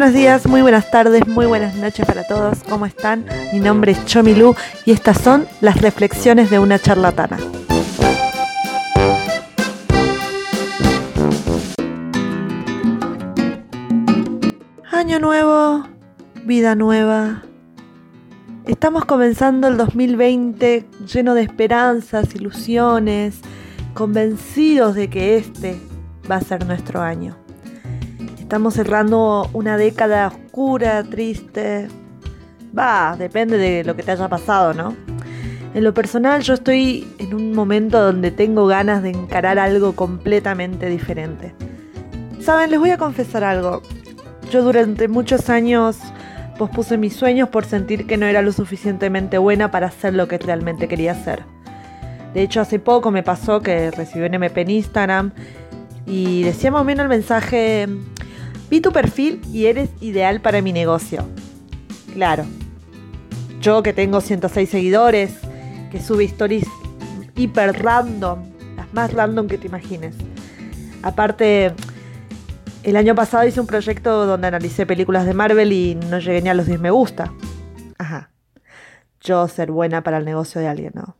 buenos días, muy buenas tardes, muy buenas noches para todos. ¿Cómo están? Mi nombre es Chomilu y estas son las reflexiones de una charlatana. Año nuevo, vida nueva. Estamos comenzando el 2020 lleno de esperanzas, ilusiones, convencidos de que este va a ser nuestro año. Estamos cerrando una década oscura, triste. Va, depende de lo que te haya pasado, ¿no? En lo personal yo estoy en un momento donde tengo ganas de encarar algo completamente diferente. Saben, les voy a confesar algo. Yo durante muchos años pospuse mis sueños por sentir que no era lo suficientemente buena para hacer lo que realmente quería hacer. De hecho, hace poco me pasó que recibí un MP en Instagram y decía más menos el mensaje, Vi tu perfil y eres ideal para mi negocio. Claro. Yo que tengo 106 seguidores, que sube stories hiper random, las más random que te imagines. Aparte, el año pasado hice un proyecto donde analicé películas de Marvel y no llegué ni a los 10 me gusta. Ajá. Yo ser buena para el negocio de alguien, ¿no?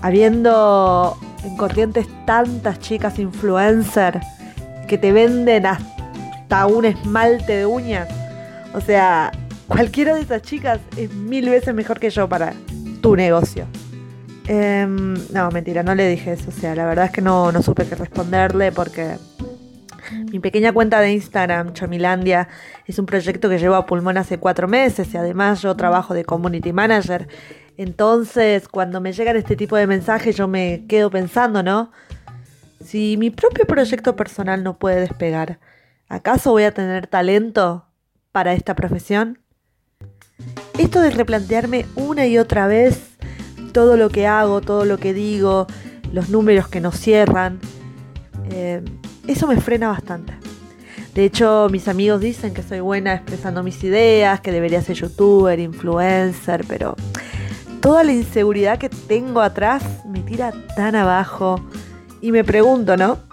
Habiendo en corrientes tantas chicas influencer que te venden hasta un esmalte de uñas. O sea, cualquiera de esas chicas es mil veces mejor que yo para tu negocio. Em, no, mentira, no le dije eso. O sea, la verdad es que no, no supe qué responderle porque mi pequeña cuenta de Instagram, Chomilandia, es un proyecto que llevo a pulmón hace cuatro meses y además yo trabajo de community manager. Entonces, cuando me llegan este tipo de mensajes, yo me quedo pensando, ¿no? Si mi propio proyecto personal no puede despegar, ¿Acaso voy a tener talento para esta profesión? Esto de replantearme una y otra vez todo lo que hago, todo lo que digo, los números que nos cierran, eh, eso me frena bastante. De hecho, mis amigos dicen que soy buena expresando mis ideas, que debería ser youtuber, influencer, pero toda la inseguridad que tengo atrás me tira tan abajo. Y me pregunto, ¿no?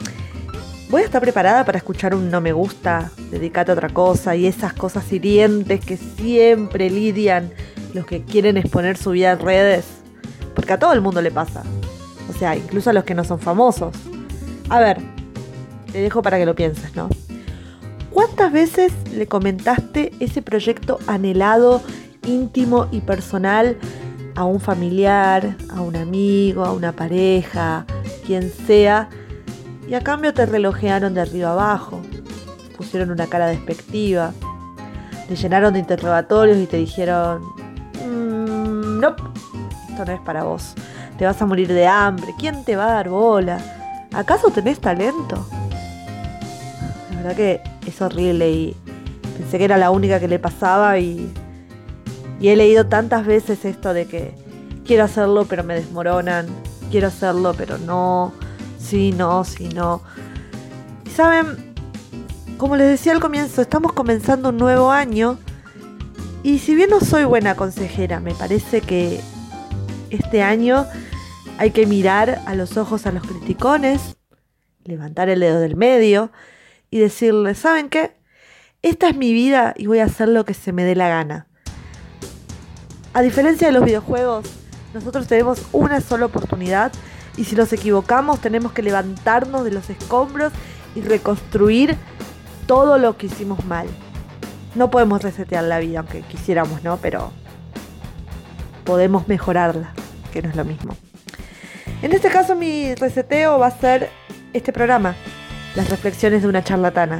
Voy a estar preparada para escuchar un no me gusta, dedicate a otra cosa y esas cosas hirientes que siempre lidian los que quieren exponer su vida en redes. Porque a todo el mundo le pasa. O sea, incluso a los que no son famosos. A ver, te dejo para que lo pienses, ¿no? ¿Cuántas veces le comentaste ese proyecto anhelado, íntimo y personal a un familiar, a un amigo, a una pareja, quien sea? Y a cambio te relojearon de arriba abajo, pusieron una cara despectiva, te llenaron de interrogatorios y te dijeron, mmm, no, esto no es para vos, te vas a morir de hambre, ¿quién te va a dar bola? ¿Acaso tenés talento? La verdad que es horrible y pensé que era la única que le pasaba y, y he leído tantas veces esto de que quiero hacerlo pero me desmoronan, quiero hacerlo pero no sí, no, sí, no. Y saben, como les decía al comienzo, estamos comenzando un nuevo año y si bien no soy buena consejera, me parece que este año hay que mirar a los ojos a los criticones, levantar el dedo del medio y decirles, ¿saben qué? Esta es mi vida y voy a hacer lo que se me dé la gana. A diferencia de los videojuegos, nosotros tenemos una sola oportunidad y si nos equivocamos tenemos que levantarnos de los escombros y reconstruir todo lo que hicimos mal. No podemos resetear la vida, aunque quisiéramos, ¿no? Pero podemos mejorarla, que no es lo mismo. En este caso mi reseteo va a ser este programa, las reflexiones de una charlatana.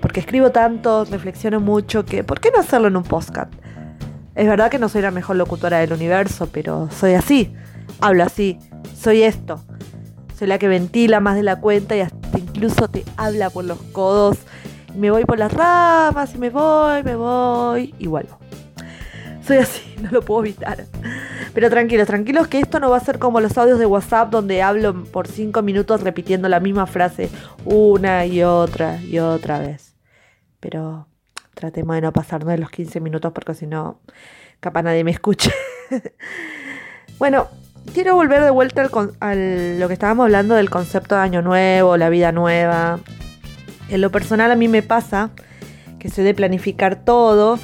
Porque escribo tanto, reflexiono mucho, que ¿por qué no hacerlo en un podcast? Es verdad que no soy la mejor locutora del universo, pero soy así, hablo así, soy esto. Soy la que ventila más de la cuenta y hasta incluso te habla por los codos. me voy por las ramas y me voy, me voy y vuelvo. Soy así, no lo puedo evitar. Pero tranquilos, tranquilos que esto no va a ser como los audios de WhatsApp donde hablo por 5 minutos repitiendo la misma frase una y otra y otra vez. Pero tratemos de no pasarnos de los 15 minutos porque si no, capaz nadie me escuche. bueno, quiero volver de vuelta a lo que estábamos hablando del concepto de año nuevo, la vida nueva. En lo personal a mí me pasa que sé de planificar todo.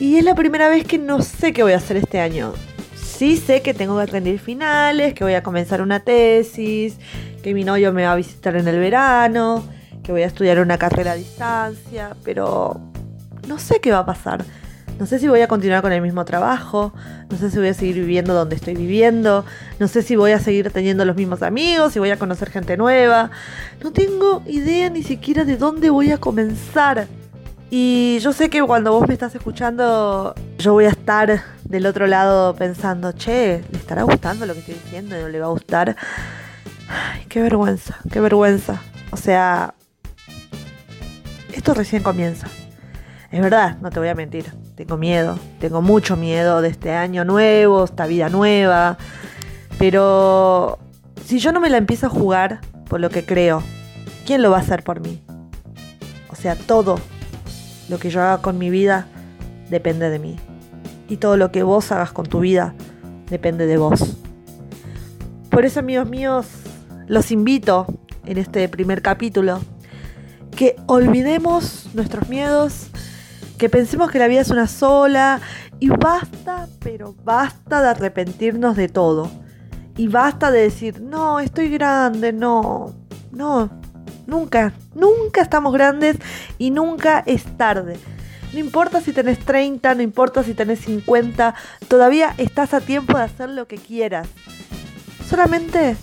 Y es la primera vez que no sé qué voy a hacer este año. Sí sé que tengo que rendir finales, que voy a comenzar una tesis, que mi novio me va a visitar en el verano, que voy a estudiar una carrera a distancia, pero no sé qué va a pasar. No sé si voy a continuar con el mismo trabajo, no sé si voy a seguir viviendo donde estoy viviendo, no sé si voy a seguir teniendo los mismos amigos, si voy a conocer gente nueva. No tengo idea ni siquiera de dónde voy a comenzar. Y yo sé que cuando vos me estás escuchando, yo voy a estar del otro lado pensando, che, ¿le estará gustando lo que estoy diciendo? ¿No le va a gustar? Ay, qué vergüenza, qué vergüenza. O sea, esto recién comienza. Es verdad, no te voy a mentir. Tengo miedo, tengo mucho miedo de este año nuevo, esta vida nueva. Pero si yo no me la empiezo a jugar por lo que creo, ¿quién lo va a hacer por mí? O sea, todo lo que yo haga con mi vida depende de mí. Y todo lo que vos hagas con tu vida depende de vos. Por eso, amigos míos, los invito en este primer capítulo que olvidemos nuestros miedos, que pensemos que la vida es una sola y basta, pero basta de arrepentirnos de todo. Y basta de decir, no, estoy grande, no, no, nunca, nunca estamos grandes y nunca es tarde. No importa si tenés 30, no importa si tenés 50, todavía estás a tiempo de hacer lo que quieras. Solamente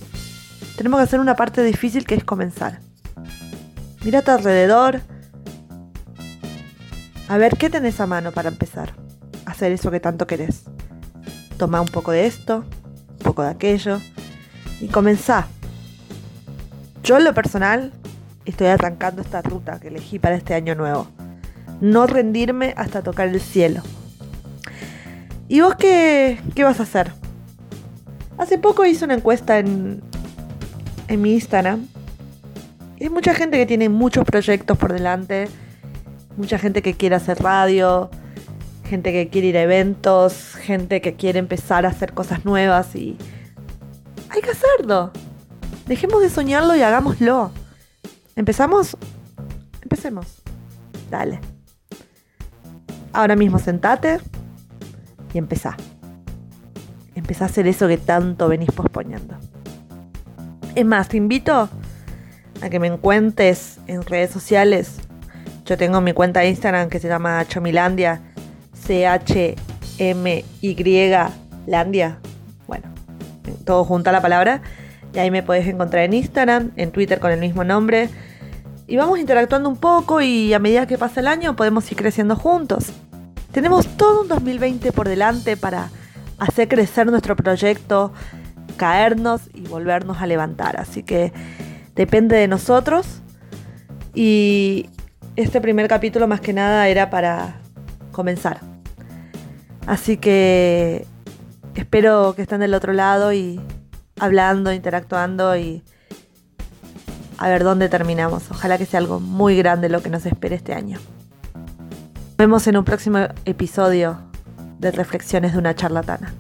tenemos que hacer una parte difícil que es comenzar. Tu alrededor, a ver, ¿qué tenés a mano para empezar? Hacer eso que tanto querés. Toma un poco de esto, un poco de aquello y comenzá. Yo en lo personal estoy arrancando esta ruta que elegí para este año nuevo. No rendirme hasta tocar el cielo. ¿Y vos qué, qué vas a hacer? Hace poco hice una encuesta en, en mi Instagram. Hay mucha gente que tiene muchos proyectos por delante mucha gente que quiere hacer radio, gente que quiere ir a eventos, gente que quiere empezar a hacer cosas nuevas y hay que hacerlo. Dejemos de soñarlo y hagámoslo. ¿Empezamos? Empecemos. Dale. Ahora mismo sentate y empezá. Empezá a hacer eso que tanto venís posponiendo. Es más, te invito a que me encuentres en redes sociales yo tengo mi cuenta de Instagram que se llama Chomilandia. C-H-M-Y Landia. Bueno, todo junto a la palabra. Y ahí me podés encontrar en Instagram, en Twitter con el mismo nombre. Y vamos interactuando un poco y a medida que pasa el año podemos ir creciendo juntos. Tenemos todo un 2020 por delante para hacer crecer nuestro proyecto, caernos y volvernos a levantar. Así que depende de nosotros. Y este primer capítulo más que nada era para comenzar. Así que espero que estén del otro lado y hablando, interactuando y a ver dónde terminamos. Ojalá que sea algo muy grande lo que nos espere este año. Nos vemos en un próximo episodio de Reflexiones de una charlatana.